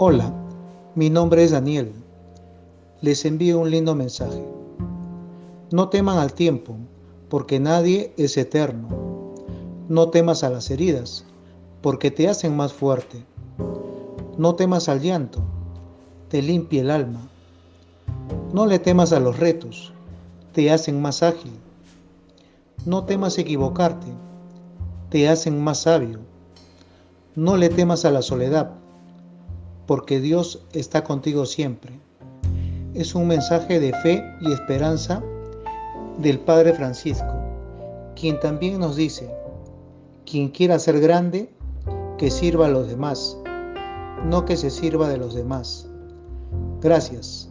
Hola, mi nombre es Daniel. Les envío un lindo mensaje. No teman al tiempo, porque nadie es eterno. No temas a las heridas, porque te hacen más fuerte. No temas al llanto, te limpia el alma. No le temas a los retos, te hacen más ágil. No temas equivocarte, te hacen más sabio. No le temas a la soledad, porque Dios está contigo siempre. Es un mensaje de fe y esperanza del Padre Francisco, quien también nos dice, quien quiera ser grande, que sirva a los demás, no que se sirva de los demás. Gracias.